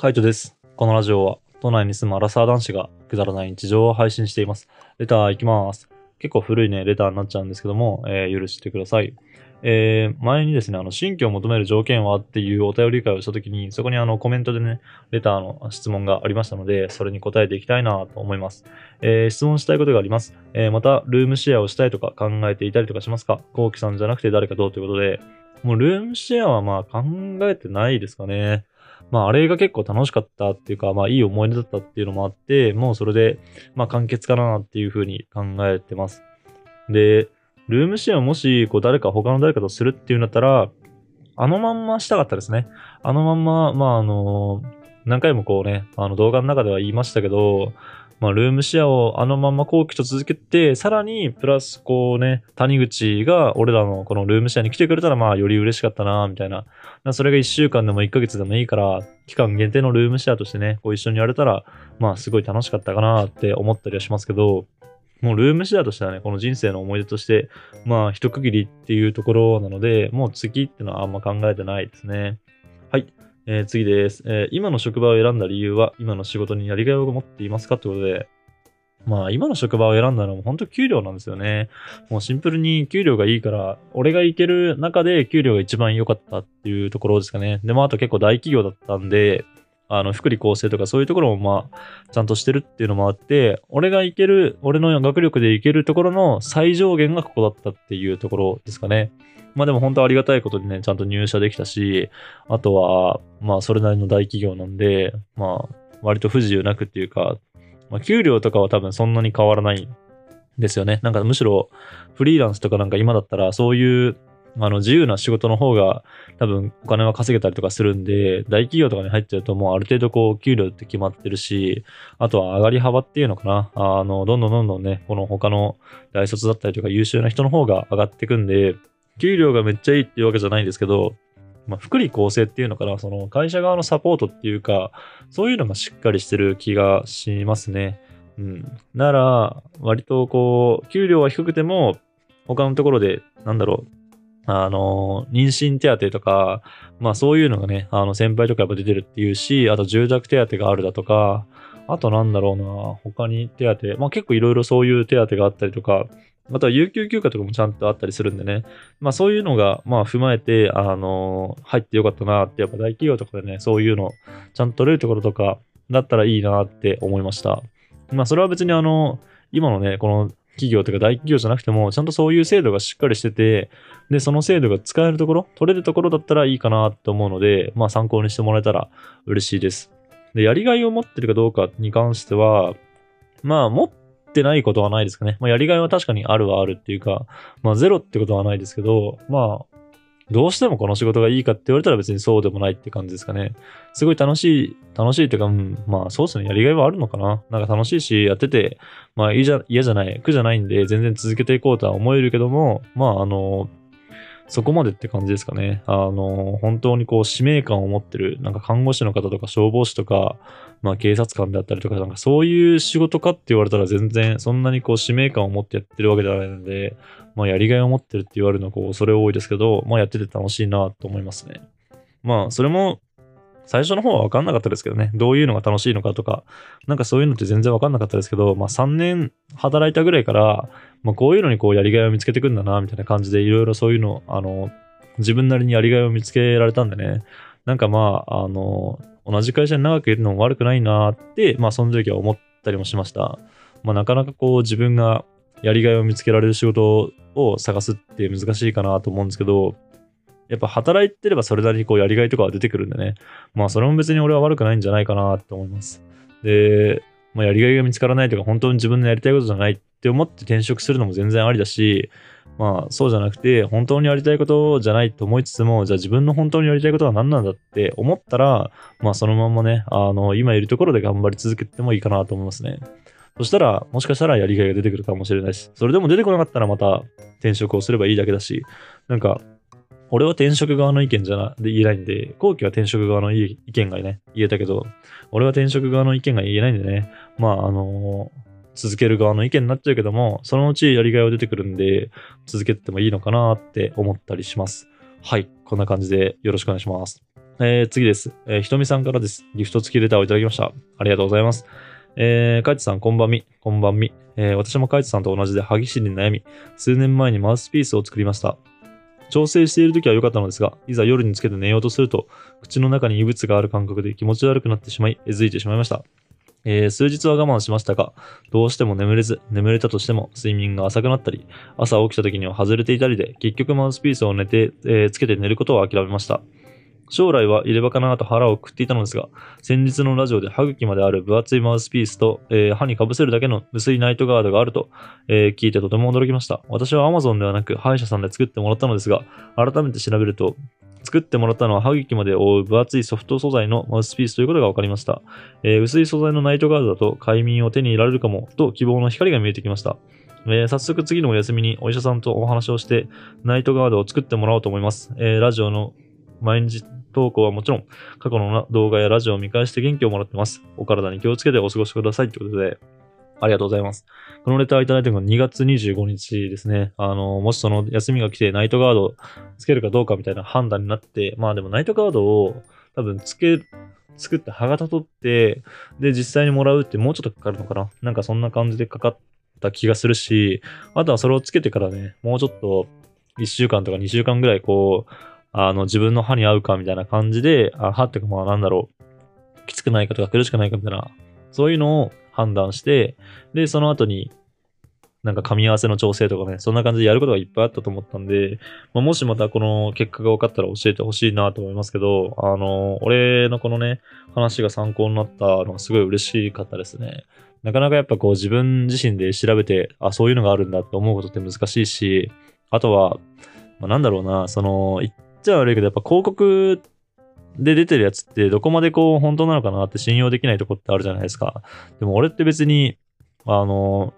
カイトです。このラジオは、都内に住むアラサー男子がくだらない日常を配信しています。レター行きます。結構古いね、レターになっちゃうんですけども、えー許してください。えー前にですね、あの、新居を求める条件はっていうお便り会をしたときに、そこにあの、コメントでね、レターの質問がありましたので、それに答えていきたいなと思います。えー質問したいことがあります。えーまた、ルームシェアをしたいとか考えていたりとかしますか？コウキさんじゃなくて誰かどうということで、もうルームシェアはまあ考えてないですかね。まああれが結構楽しかったっていうか、まあいい思い出だったっていうのもあって、もうそれで、まあ完結かなっていうふうに考えてます。で、ルームシェアをもし、こう誰か、他の誰かとするっていうんだったら、あのまんましたかったですね。あのまんま、まああの、何回もこうね、あの動画の中では言いましたけど、まあ、ルームシェアをあのまま後期と続けて、さらに、プラス、こうね、谷口が俺らのこのルームシェアに来てくれたら、まあ、より嬉しかったな、みたいな。それが1週間でも1ヶ月でもいいから、期間限定のルームシェアとしてね、こう一緒にやれたら、まあ、すごい楽しかったかなって思ったりはしますけど、もうルームシェアとしてはね、この人生の思い出として、まあ、一区切りっていうところなので、もう次っていうのはあんま考えてないですね。はい。えー次です、えー今の職場を選んだ理由は、今の仕事にやりがいを持っていますかってことで、まあ、今の職場を選んだのも本当給料なんですよね。もうシンプルに給料がいいから、俺が行ける中で給料が一番良かったっていうところですかね。でもあと結構大企業だったんで、あの、福利厚生とかそういうところもまあ、ちゃんとしてるっていうのもあって、俺が行ける、俺の学力で行けるところの最上限がここだったっていうところですかね。まあでも本当ありがたいことにね、ちゃんと入社できたし、あとは、まあそれなりの大企業なんで、まあ割と不自由なくっていうか、まあ給料とかは多分そんなに変わらないんですよね。なんかむしろフリーランスとかなんか今だったらそういうあの自由な仕事の方が多分お金は稼げたりとかするんで、大企業とかに入っちゃうともうある程度こう給料って決まってるし、あとは上がり幅っていうのかな。あの、どんどんどんどんね、この他の大卒だったりとか優秀な人の方が上がってくんで、給料がめっちゃいいっていうわけじゃないんですけど、まあ、福利厚生っていうのかな、その会社側のサポートっていうか、そういうのがしっかりしてる気がしますね。うん。なら、割とこう、給料は低くても、他のところで、なんだろう、あの、妊娠手当とか、まあそういうのがね、あの先輩とかやっぱ出てるっていうし、あと住宅手当があるだとか、あとなんだろうな、他に手当、まあ結構いろいろそういう手当があったりとか、あとは有給休暇とかもちゃんとあったりするんでね。まあそういうのが、まあ踏まえて、あの入ってよかったなって、やっぱ大企業とかでね、そういうの、ちゃんと取れるところとか、だったらいいなって思いました。まあそれは別にあの、今のね、この企業とか大企業じゃなくても、ちゃんとそういう制度がしっかりしてて、で、その制度が使えるところ、取れるところだったらいいかなと思うので、まあ参考にしてもらえたら嬉しいです。で、やりがいを持ってるかどうかに関しては、まあ持ってないことはないですかね。まあやりがいは確かにあるはあるっていうか、まあゼロってことはないですけど、まあ、どうしてもこの仕事がいいかって言われたら別にそうでもないって感じですかね。すごい楽しい、楽しいっていうか、うん、まあそうですね、やりがいはあるのかな。なんか楽しいし、やってて、まあいいじゃ、嫌じゃない、苦じゃないんで、全然続けていこうとは思えるけども、まああの、そこまでって感じですかね。あの、本当にこう使命感を持ってる、なんか看護師の方とか消防士とか、まあ警察官であったりとか、なんかそういう仕事かって言われたら全然そんなにこう使命感を持ってやってるわけではないので、まあやりがいを持ってるって言われるのはこう恐れ多いですけど、まあやってて楽しいなと思いますね。まあそれも最初の方は分かんなかったですけどね、どういうのが楽しいのかとか、なんかそういうのって全然分かんなかったですけど、まあ3年働いたぐらいから、まあこういうのにこうやりがいを見つけてくんだな、みたいな感じでいろいろそういうの、あの、自分なりにやりがいを見つけられたんでね、なんかまあ、あの、同じ会社に長くいるのも悪くないなって、まあその時は思ったりもしました。まあなかなかこう自分がやりがいを見つけられる仕事を探すって難しいかなと思うんですけど、やっぱ働いてればそれなりにこうやりがいとかは出てくるんでね。まあそれも別に俺は悪くないんじゃないかなと思います。で、まあ、やりがいが見つからないとか本当に自分のやりたいことじゃないっって思って転職するのも全然ありだし、まあそうじゃなくて本当にやりたいことじゃないと思いつつも、じゃあ自分の本当にやりたいことは何なんだって思ったら、まあそのまんまね、あの、今いるところで頑張り続けてもいいかなと思いますね。そしたら、もしかしたらやりがいが出てくるかもしれないし、それでも出てこなかったらまた転職をすればいいだけだし、なんか、俺は転職側の意見じゃな、で言えないんで、後期は転職側の意見がね、言えたけど、俺は転職側の意見が言えないんでね、まあ、あの続ける側の意見になっちゃうけども、そのうちやりがいは出てくるんで、続けててもいいのかなって思ったりします。はい、こんな感じでよろしくお願いします。えー、次です。えーひとみさんからです。ギフト付きレターをいただきました。ありがとうございます。えー、カイトさん、こんばんみ、こんばんみ。えー私もカイトさんと同じで歯ぎしりに悩み、数年前にマウスピースを作りました。調整している時は良かったのですが、いざ夜につけて寝ようとすると、口の中に異物がある感覚で気持ち悪くなってしまい、えずいてしまいました。えー数日は我慢しましたが、どうしても眠れず、眠れたとしても睡眠が浅くなったり、朝起きた時には外れていたりで、結局マウスピースを寝て、えーつけて寝ることを諦めました。将来は入れ歯かなと腹をくっていたのですが、先日のラジオで歯茎まである分厚いマウスピースと、えー歯にかぶせるだけの薄いナイトガードがあると、えー聞いてとても驚きました。私は Amazon ではなく歯医者さんで作ってもらったのですが、改めて調べると、作ってもらったのは歯茎まで覆う分厚いソフト素材のマウスピースということが分かりました。えー薄い素材のナイトガードだと快眠を手に入れられるかもと希望の光が見えてきました。えー早速次のお休みにお医者さんとお話をしてナイトガードを作ってもらおうと思います。えーラジオの毎日投稿はもちろん過去の動画やラジオを見返して元気をもらってます。お体に気をつけてお過ごしくださいということで、ありがとうございます。このレターいただいたのが2月25日ですね。あの、もしその休みが来てナイトガードつけるかどうかみたいな判断になって、まあでもナイトガードを多分つけ、作って歯型取って、で、実際にもらうってもうちょっとかかるのかな？なんかそんな感じでかかった気がするし、あとはそれをつけてからね、もうちょっと1週間とか2週間ぐらいこう、あの、自分の歯に合うかみたいな感じで、あ歯ってかまあなんだろう、きつくないかとか苦しくないかみたいな、そういうのを判断して、で、その後に、なんか噛み合わせの調整とかね、そんな感じでやることがいっぱいあったと思ったんで、まあ、もしまたこの結果が分かったら教えてほしいなと思いますけど、あの、俺のこのね、話が参考になったのがすごい嬉しかったですね。なかなかやっぱこう自分自身で調べて、あ、そういうのがあるんだって思うことって難しいし、あとは、まあ、なんだろうな、その、言っちゃ悪いけど、やっぱ広告で出てるやつってどこまでこう本当なのかなって信用できないとこってあるじゃないですか。でも俺って別に、あの、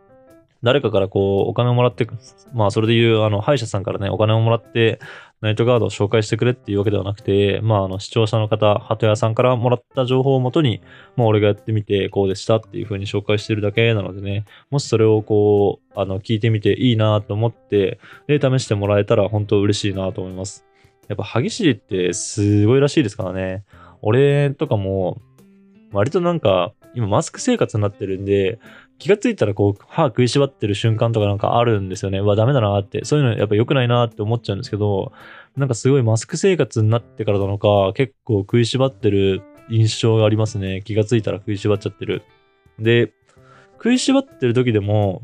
誰かからこうお金をもらって、まあそれで言うあの歯医者さんからね、お金をもらってナイトガードを紹介してくれっていうわけではなくて、まああの視聴者の方、鳩屋さんからもらった情報をもとに、まあ俺がやってみてこうでしたっていう風に紹介してるだけなのでね、もしそれをこう、あの聞いてみていいなと思って、で試してもらえたら本当嬉しいなと思います。やっぱ歯ぎしりってすごいらしいですからね。俺とかも、割となんか、今マスク生活になってるんで、気がついたらこう、歯食いしばってる瞬間とかなんかあるんですよね。うわ、ダメだなって。そういうのやっぱ良くないなって思っちゃうんですけど、なんかすごいマスク生活になってからなのか、結構食いしばってる印象がありますね。気がついたら食いしばっちゃってる。で、食いしばってる時でも、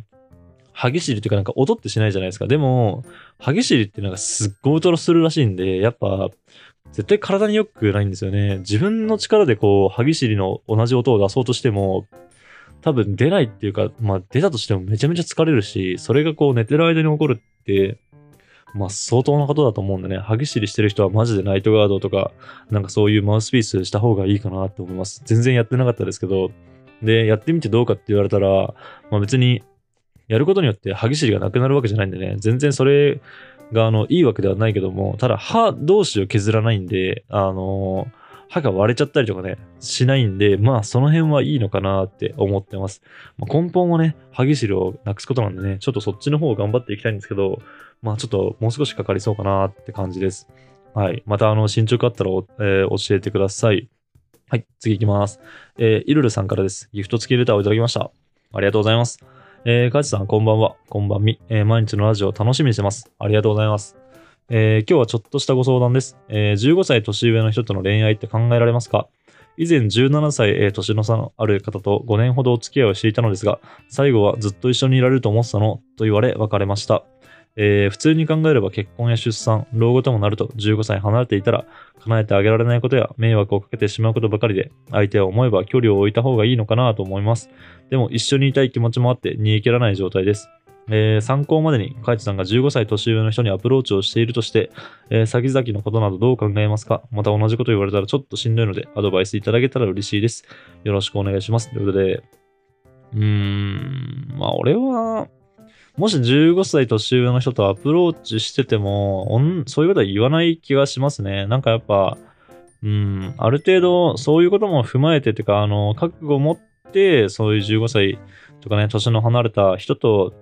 歯ぎしりっていうかなんか音ってしないじゃないですか。でも、歯ぎしりってなんかすっごい音するらしいんで、やっぱ、絶対体に良くないんですよね。自分の力でこう、歯ぎしりの同じ音を出そうとしても、多分出ないっていうか、まあ出たとしてもめちゃめちゃ疲れるし、それがこう寝てる間に起こるって、まあ相当なことだと思うんでね、歯ぎしりしてる人はマジでナイトガードとか、なんかそういうマウスピースした方がいいかなって思います。全然やってなかったですけど、で、やってみてどうかって言われたら、まあ別に、やることによって歯ぎしりがなくなるわけじゃないんでね、全然それがあのいいわけではないけども、ただ歯同士を削らないんで、あの歯が割れちゃったりとかね、しないんで、まあその辺はいいのかなって思ってます。まあ、根本はね、歯ぎしりをなくすことなんでね、ちょっとそっちの方を頑張っていきたいんですけど、まあちょっともう少しかかりそうかなって感じです。はい。またあの進捗あったら、えー教えてください。はい。次行きます。えーイルルさんからです。ギフト付きレターをいただきました。ありがとうございます。えー、カジさん、こんばんは。こんばんみ。えー毎日のラジオ楽しみにしてます。ありがとうございます。えー今日はちょっとしたご相談です。えー15歳年上の人との恋愛って考えられますか？以前17歳、えー年の差のある方と5年ほどお付き合いをしていたのですが、最後はずっと一緒にいられると思ってたのと言われ別れました。えー普通に考えれば結婚や出産、老後ともなると15歳離れていたら叶えてあげられないことや迷惑をかけてしまうことばかりで、相手を思えば距離を置いた方がいいのかなと思います。でも一緒にいたい気持ちもあって煮え切らない状態です。えー参考までに、カイトさんが15歳年上の人にアプローチをしているとして、えー先々のことなどどう考えますか？また同じこと言われたらちょっとしんどいので、アドバイスいただけたら嬉しいです。よろしくお願いします。ということで、うーん、まあ俺は、もし15歳年上の人とアプローチしてても、そういうことは言わない気がしますね。なんかやっぱ、うん、ある程度そういうことも踏まえてっていうか、あの、覚悟を持って、そういう15歳とかね、年の離れた人と、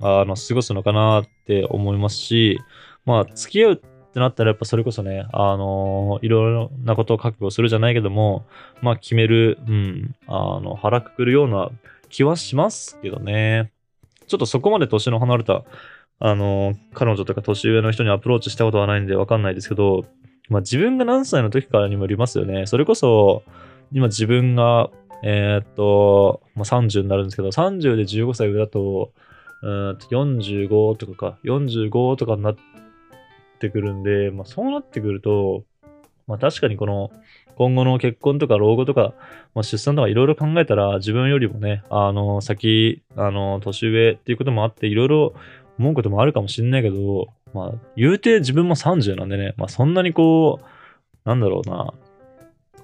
あの、過ごすのかなって思いますし、まあ、付き合うってなったら、やっぱそれこそね、あのいろいろなことを覚悟するじゃないけども、まあ決める、うん、あの、腹くくるような気はしますけどね。ちょっとそこまで年の離れた、あの彼女とか年上の人にアプローチしたことはないんでわかんないですけど、まあ自分が何歳の時からにもよりますよね。それこそ、今自分が、えーっと、まあ、30になるんですけど、30で15歳上だと、うんと45とかか、45とかになってくるんで、まあそうなってくると、まあ確かにこの、今後の結婚とか老後とか、まあ、出産とかいろいろ考えたら、自分よりもね、あの、先、あの、年上っていうこともあって、いろいろ思うこともあるかもしんないけど、まあ、言うて自分も30なんでね、まあそんなにこう、なんだろうな、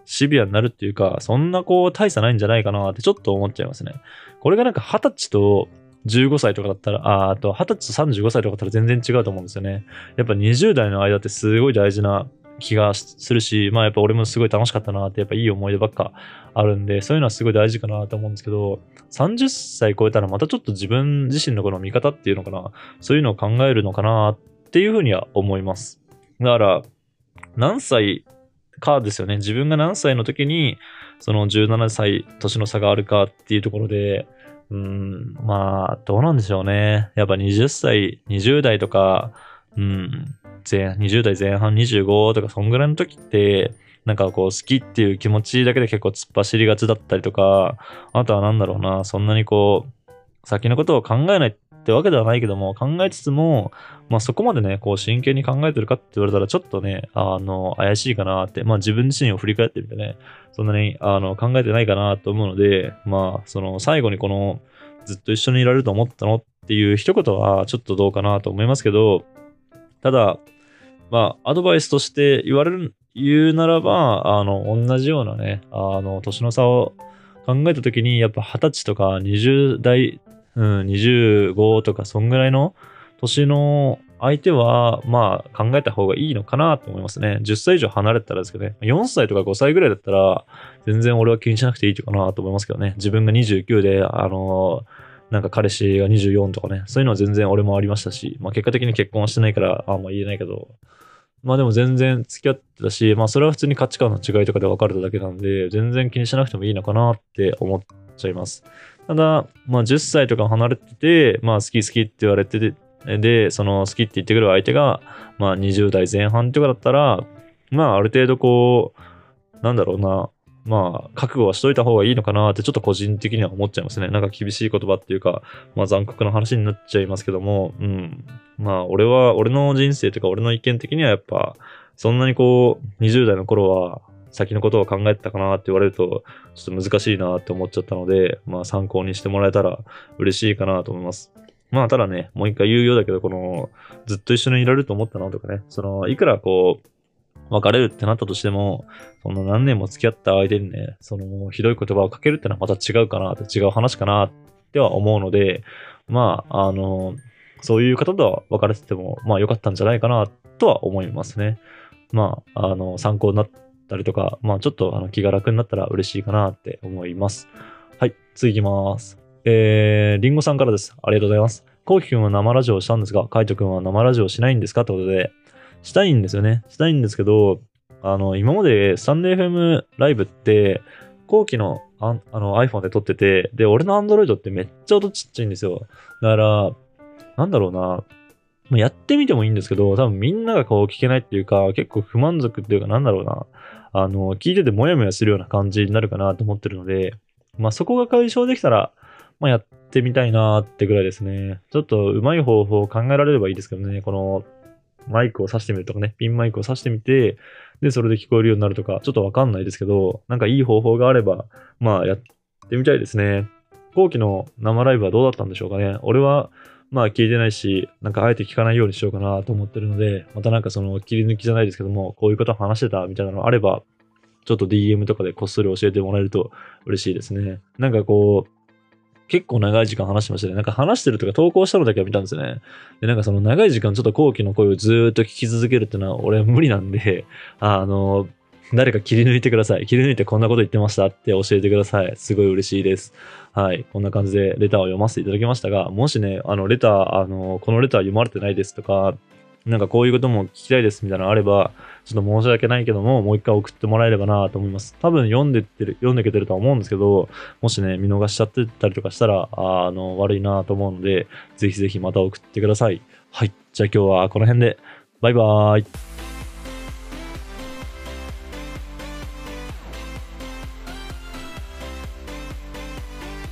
シビアになるっていうか、そんなこう大差ないんじゃないかなってちょっと思っちゃいますね。これがなんか20歳と15歳とかだったら、ああと20歳と35歳とかだったら全然違うと思うんですよね。やっぱ20代の間ってすごい大事な気がするし、まあやっぱ俺もすごい楽しかったなって、やっぱいい思い出ばっかあるんで、そういうのはすごい大事かなと思うんですけど、30歳超えたらまたちょっと自分自身のこの見方っていうのかな、そういうのを考えるのかなっていうふうには思います。だから、何歳かですよね。自分が何歳の時に、その17歳年の差があるかっていうところで、うん、まあ、どうなんでしょうね。やっぱ20歳、20代とか、うん、前20代前半25とか、そんぐらいの時って、なんかこう好きっていう気持ちだけで結構突っ走りがちだったりとか、あとはなんだろうな、そんなにこう、先のことを考えないってわけではないけども、考えつつも、まあそこまでね、こう真剣に考えてるかって言われたらちょっとね、あの、怪しいかなって、まあ自分自身を振り返ってみてね、そんなにあの考えてないかなと思うので、まあその最後にこの、ずっと一緒にいられると思ったのっていう一言はちょっとどうかなと思いますけど、ただ、まあアドバイスとして言われる、言うならば、あの、同じようなね、あの、年の差を考えたときに、やっぱ20歳とか20代、うん、25とか、そんぐらいの年の相手は、まあ、考えた方がいいのかなと思いますね。10歳以上離れてたらですけどね。4歳とか5歳ぐらいだったら、全然俺は気にしなくていいかなと思いますけどね。自分が29で、あのなんか彼氏が24とかね。そういうのは全然俺もありましたし、まあ結果的に結婚はしてないから、あんま言えないけど、まあでも全然付き合ってたし、まあそれは普通に価値観の違いとかで別れただけなんで、全然気にしなくてもいいのかなって思っちゃいます。ただ、まあ10歳とか離れてて、まあ好き好きって言われてて、で、その好きって言ってくる相手が、まあ20代前半とかだったら、まあある程度こう、なんだろうな、まあ覚悟はしといた方がいいのかなってちょっと個人的には思っちゃいますね。なんか厳しい言葉っていうか、まあ残酷な話になっちゃいますけども、うん。まあ俺は、俺の人生というか俺の意見的にはやっぱ、そんなにこう、20代の頃は先のことを考えてたかなって言われると、ちょっと難しいなって思っちゃったので、まあ参考にしてもらえたら嬉しいかなと思います。まあただね、もう一回言うようだけど、この、ずっと一緒にいられると思ったなとかね、その、いくらこう、別れるってなったとしても、その何年も付き合った相手にね、その、ひどい言葉をかけるってのはまた違うかな、違う話かなっては思うので、まあ、あの、そういう方とは別れてても、まあ良かったんじゃないかなとは思いますね。まあ、あの、参考になったりとか、まあちょっとあの気が楽になったら嬉しいかなって思います。はい、次行きます。えー、リンゴさんからです。ありがとうございます。コウキ君は生ラジオをしたんですが、カイト君は生ラジオをしないんですかってことで、したいんですよね。したいんですけど、あの、今までスタンデー FM ライブって、後期のああの iPhone で撮ってて、で、俺の Android ってめっちゃ音ちっちゃいんですよ。だから、なんだろうな、まやってみてもいいんですけど、多分みんながこう聞けないっていうか、結構不満足っていうか、なんだろうな、あの、聞いててモヤモヤするような感じになるかなと思ってるので、まあそこが解消できたら、まあやってみたいなってぐらいですね。ちょっとうまい方法を考えられればいいですけどね、この、マイクを挿してみるとかね、ピンマイクを挿してみて、で、それで聞こえるようになるとか、ちょっとわかんないですけど、なんかいい方法があれば、まあやってみたいですね。後期の生ライブはどうだったんでしょうかね。俺は、まあ聞いてないし、なんかあえて聞かないようにしようかなと思ってるので、またなんかその切り抜きじゃないですけども、こういうこと話してたみたいなのあれば、ちょっと DM とかでこっそり教えてもらえると嬉しいですね。なんかこう、結構長い時間話してましたね。なんか話してるとか投稿したのだけは見たんですよね。で、なんかその長い時間ちょっと後期の声をずーっと聞き続けるっていうのは俺は無理なんで、あの、誰か切り抜いてください。切り抜いてこんなこと言ってましたって教えてください。すごい嬉しいです。はい。こんな感じでレターを読ませていただきましたが、もしね、あの、レター、あの、このレター読まれてないですとか、なんかこういうことも聞きたいですみたいなのあれば、ちょっと申し訳ないけども、もう一回送ってもらえればなと思います。多分読んでってる、読んでいけてるとは思うんですけど、もしね、見逃しちゃってたりとかしたら、ああの、悪いなと思うので、ぜひぜひまた送ってください。はい。じゃあ今日はこの辺で、バイバーイ。